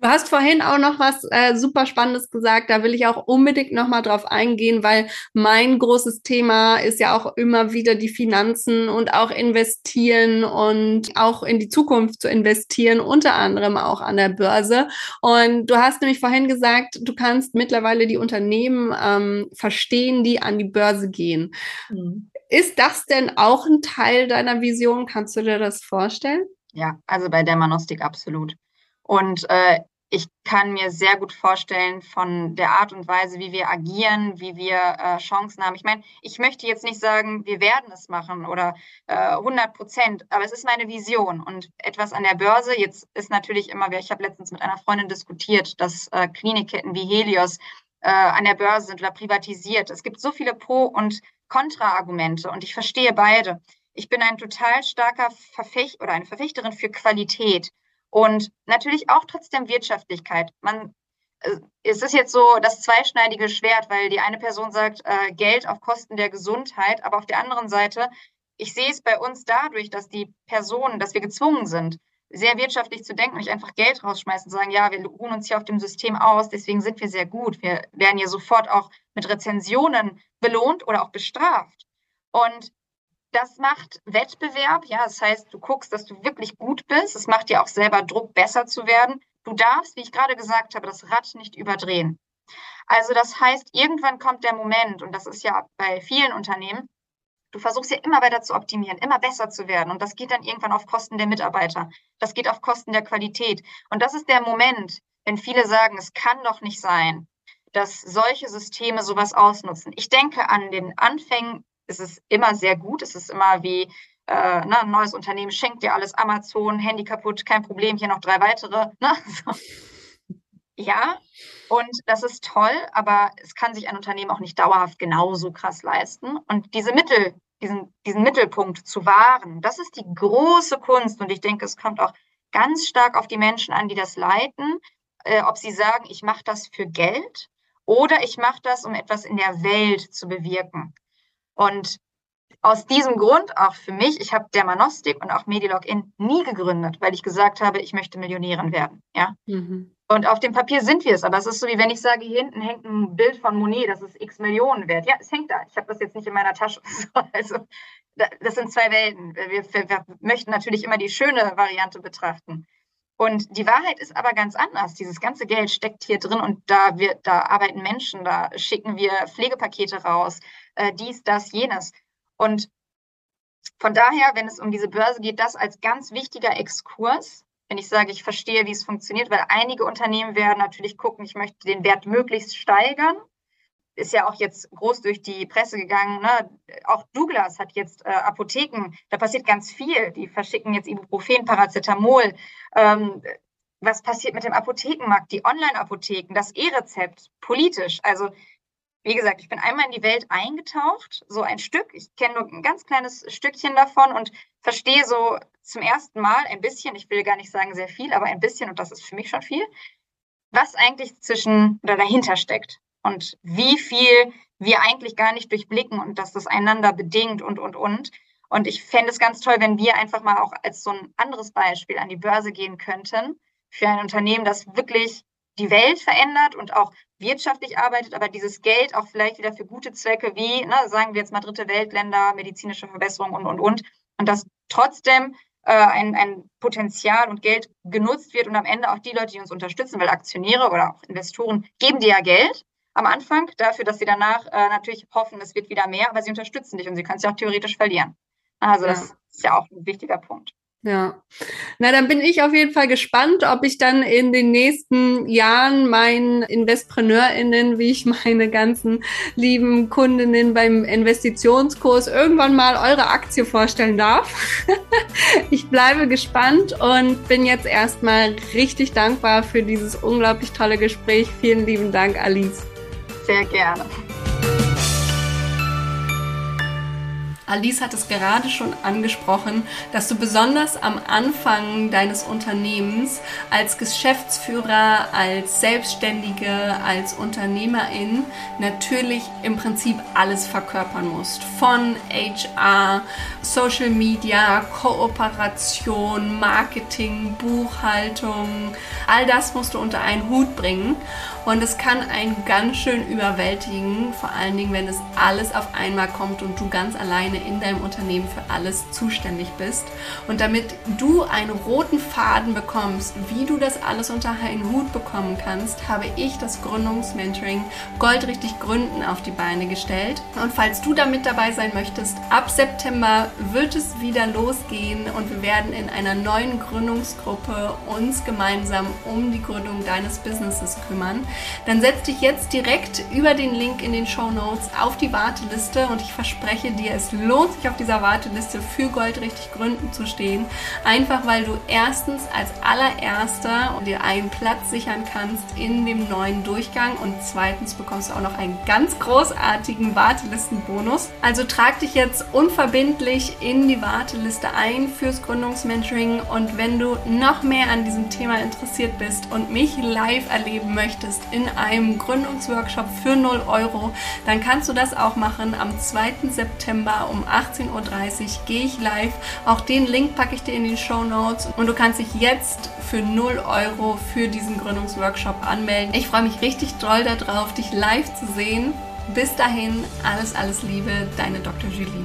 Du hast vorhin auch noch was äh, super Spannendes gesagt. Da will ich auch unbedingt noch mal drauf eingehen, weil mein großes Thema ist ja auch immer wieder die Finanzen und auch investieren und auch in die Zukunft zu investieren, unter anderem auch an der Börse. Und du hast nämlich vorhin gesagt, du kannst mittlerweile die Unternehmen ähm, verstehen, die an die Börse gehen. Mhm. Ist das denn auch ein Teil deiner Vision? Kannst du dir das vorstellen? Ja, also bei der Manostik absolut. Und äh, ich kann mir sehr gut vorstellen, von der Art und Weise, wie wir agieren, wie wir äh, Chancen haben. Ich meine, ich möchte jetzt nicht sagen, wir werden es machen oder äh, 100 Prozent, aber es ist meine Vision. Und etwas an der Börse, jetzt ist natürlich immer, ich habe letztens mit einer Freundin diskutiert, dass äh, Klinikketten wie Helios äh, an der Börse sind oder privatisiert. Es gibt so viele Pro- und Kontra-Argumente und ich verstehe beide. Ich bin ein total starker Verfechter oder eine Verfechterin für Qualität. Und natürlich auch trotzdem Wirtschaftlichkeit. Man, äh, es ist jetzt so das zweischneidige Schwert, weil die eine Person sagt, äh, Geld auf Kosten der Gesundheit, aber auf der anderen Seite, ich sehe es bei uns dadurch, dass die Personen, dass wir gezwungen sind, sehr wirtschaftlich zu denken und nicht einfach Geld rausschmeißen und sagen, ja, wir ruhen uns hier auf dem System aus, deswegen sind wir sehr gut. Wir werden hier sofort auch mit Rezensionen belohnt oder auch bestraft. Und das macht Wettbewerb, ja, das heißt, du guckst, dass du wirklich gut bist. Es macht dir auch selber Druck, besser zu werden. Du darfst, wie ich gerade gesagt habe, das Rad nicht überdrehen. Also das heißt, irgendwann kommt der Moment, und das ist ja bei vielen Unternehmen, du versuchst ja immer weiter zu optimieren, immer besser zu werden. Und das geht dann irgendwann auf Kosten der Mitarbeiter. Das geht auf Kosten der Qualität. Und das ist der Moment, wenn viele sagen, es kann doch nicht sein, dass solche Systeme sowas ausnutzen. Ich denke an den Anfängen ist es immer sehr gut. Es ist immer wie äh, ne, ein neues Unternehmen schenkt dir alles Amazon, Handy kaputt, kein Problem, hier noch drei weitere. [LAUGHS] Ne? So. Ja, und das ist toll, aber es kann sich ein Unternehmen auch nicht dauerhaft genauso krass leisten. Und diese Mittel, diesen, diesen Mittelpunkt zu wahren, das ist die große Kunst. Und ich denke, es kommt auch ganz stark auf die Menschen an, die das leiten, äh, ob sie sagen, ich mache das für Geld oder ich mache das, um etwas in der Welt zu bewirken. Und aus diesem Grund auch für mich, ich habe Dermanostik und auch Medilogin nie gegründet, weil ich gesagt habe, ich möchte Millionärin werden. Ja? Mhm. Und auf dem Papier sind wir es, aber es ist so, wie wenn ich sage, hier hinten hängt ein Bild von Monet, das ist x Millionen wert. Ja, es hängt da. Ich habe das jetzt nicht in meiner Tasche. [LAUGHS] Also, das sind zwei Welten. Wir, wir, wir möchten natürlich immer die schöne Variante betrachten. Und die Wahrheit ist aber ganz anders. Dieses ganze Geld steckt hier drin und da, wir, da arbeiten Menschen, da schicken wir Pflegepakete raus, äh, dies, das, jenes. Und von daher, wenn es um diese Börse geht, das als ganz wichtiger Exkurs, wenn ich sage, ich verstehe, wie es funktioniert, weil einige Unternehmen werden natürlich gucken, ich möchte den Wert möglichst steigern. Ist ja auch jetzt groß durch die Presse gegangen. Ne? Auch Douglas hat jetzt äh, Apotheken, da passiert ganz viel. Die verschicken jetzt Ibuprofen, Paracetamol. Ähm, was passiert mit dem Apothekenmarkt? Die Online-Apotheken, das E-Rezept, politisch. Also wie gesagt, ich bin einmal in die Welt eingetaucht, so ein Stück. Ich kenne nur ein ganz kleines Stückchen davon und verstehe so zum ersten Mal ein bisschen, ich will gar nicht sagen sehr viel, aber ein bisschen, und das ist für mich schon viel, was eigentlich zwischen oder dahinter steckt und wie viel wir eigentlich gar nicht durchblicken und dass das einander bedingt und, und, und. Und ich fände es ganz toll, wenn wir einfach mal auch als so ein anderes Beispiel an die Börse gehen könnten für ein Unternehmen, das wirklich die Welt verändert und auch wirtschaftlich arbeitet, aber dieses Geld auch vielleicht wieder für gute Zwecke wie, ne, sagen wir jetzt mal dritte Weltländer, medizinische Verbesserung und, und, und. Und dass trotzdem äh, ein, ein Potenzial und Geld genutzt wird und am Ende auch die Leute, die uns unterstützen, weil Aktionäre oder auch Investoren geben dir ja Geld am Anfang dafür, dass sie danach äh, natürlich hoffen, es wird wieder mehr, aber sie unterstützen dich und sie können es ja auch theoretisch verlieren. Also ja. das ist ja auch ein wichtiger Punkt. Ja, na dann bin ich auf jeden Fall gespannt, ob ich dann in den nächsten Jahren meinen InvestpreneurInnen, wie ich [LAUGHS] meine ganzen lieben Kundinnen beim Investitionskurs irgendwann mal eure Aktie vorstellen darf. [LAUGHS] ich bleibe gespannt und bin jetzt erstmal richtig dankbar für dieses unglaublich tolle Gespräch. Vielen lieben Dank, Alice. Sehr gerne. Alice hat es gerade schon angesprochen, dass du besonders am Anfang deines Unternehmens als Geschäftsführer, als Selbstständige, als Unternehmerin natürlich im Prinzip alles verkörpern musst. Von HR, Social Media, Kooperation, Marketing, Buchhaltung, all das musst du unter einen Hut bringen. Und es kann einen ganz schön überwältigen, vor allen Dingen, wenn es alles auf einmal kommt und du ganz alleine in deinem Unternehmen für alles zuständig bist. Und damit du einen roten Faden bekommst, wie du das alles unter einen Hut bekommen kannst, habe ich das Gründungsmentoring Goldrichtig Gründen auf die Beine gestellt. Und falls du damit dabei sein möchtest, ab September wird es wieder losgehen und wir werden in einer neuen Gründungsgruppe uns gemeinsam um die Gründung deines Businesses kümmern dann setz dich jetzt direkt über den Link in den Show Notes auf die Warteliste und ich verspreche dir, es lohnt sich auf dieser Warteliste für Gold richtig Gründen zu stehen. Einfach weil du erstens als allererster dir einen Platz sichern kannst in dem neuen Durchgang und zweitens bekommst du auch noch einen ganz großartigen Wartelistenbonus. Also trag dich jetzt unverbindlich in die Warteliste ein fürs Gründungsmentoring und wenn du noch mehr an diesem Thema interessiert bist und mich live erleben möchtest, in einem Gründungsworkshop für 0 Euro, dann kannst du das auch machen. Am 2. September um 18.30 Uhr gehe ich live. Auch den Link packe ich dir in die Show Notes und du kannst dich jetzt für 0 Euro für diesen Gründungsworkshop anmelden. Ich freue mich richtig doll darauf, dich live zu sehen. Bis dahin, alles, alles Liebe, deine Dr. Julie.